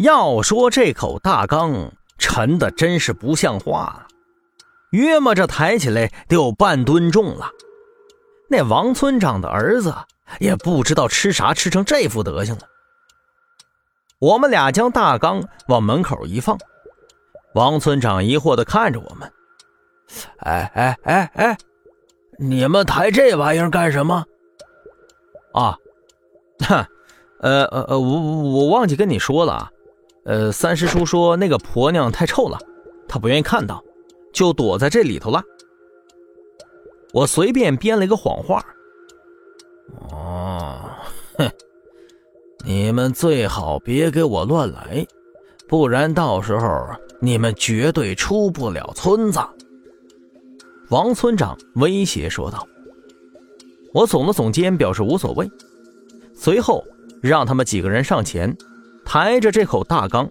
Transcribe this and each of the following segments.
要说这口大缸沉的真是不像话了，约摸着抬起来得有半吨重了。那王村长的儿子也不知道吃啥吃成这副德行了。我们俩将大缸往门口一放，王村长疑惑的看着我们：“哎哎哎哎，你们抬这玩意儿干什么？”啊，哼，呃呃呃，我我忘记跟你说了啊。呃，三师叔说那个婆娘太臭了，他不愿意看到，就躲在这里头了。我随便编了一个谎话。哦，哼，你们最好别给我乱来，不然到时候你们绝对出不了村子。王村长威胁说道。我耸了耸肩，表示无所谓。随后让他们几个人上前。抬着这口大缸，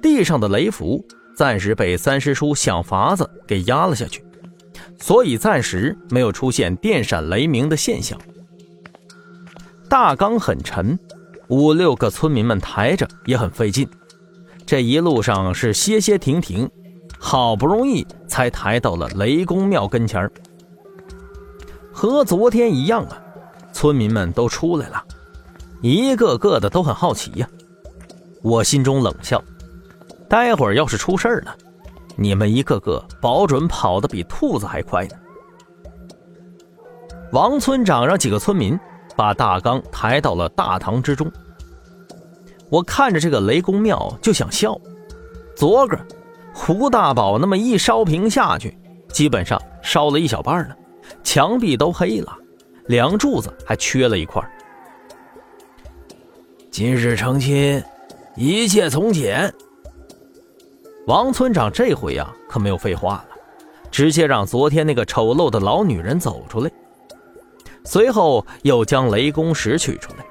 地上的雷符暂时被三师叔想法子给压了下去，所以暂时没有出现电闪雷鸣的现象。大缸很沉，五六个村民们抬着也很费劲，这一路上是歇歇停停，好不容易才抬到了雷公庙跟前和昨天一样啊，村民们都出来了。一个个的都很好奇呀，我心中冷笑，待会儿要是出事儿了，你们一个个保准跑得比兔子还快呢。王村长让几个村民把大缸抬到了大堂之中。我看着这个雷公庙就想笑，昨个胡大宝那么一烧瓶下去，基本上烧了一小半了，墙壁都黑了，梁柱子还缺了一块。今日成亲，一切从简。王村长这回呀，可没有废话了，直接让昨天那个丑陋的老女人走出来，随后又将雷公石取出来。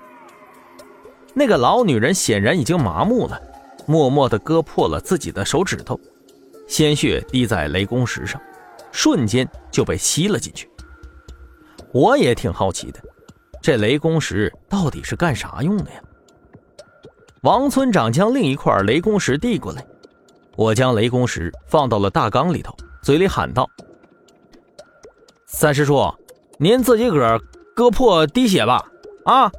那个老女人显然已经麻木了，默默地割破了自己的手指头，鲜血滴在雷公石上，瞬间就被吸了进去。我也挺好奇的，这雷公石到底是干啥用的呀？王村长将另一块雷公石递过来，我将雷公石放到了大缸里头，嘴里喊道：“三师叔，您自己个儿割破滴血吧！”啊！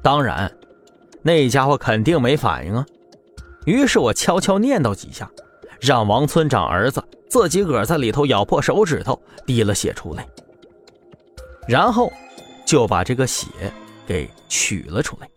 当然，那家伙肯定没反应啊。于是我悄悄念叨几下，让王村长儿子自己个儿在里头咬破手指头，滴了血出来，然后就把这个血给取了出来。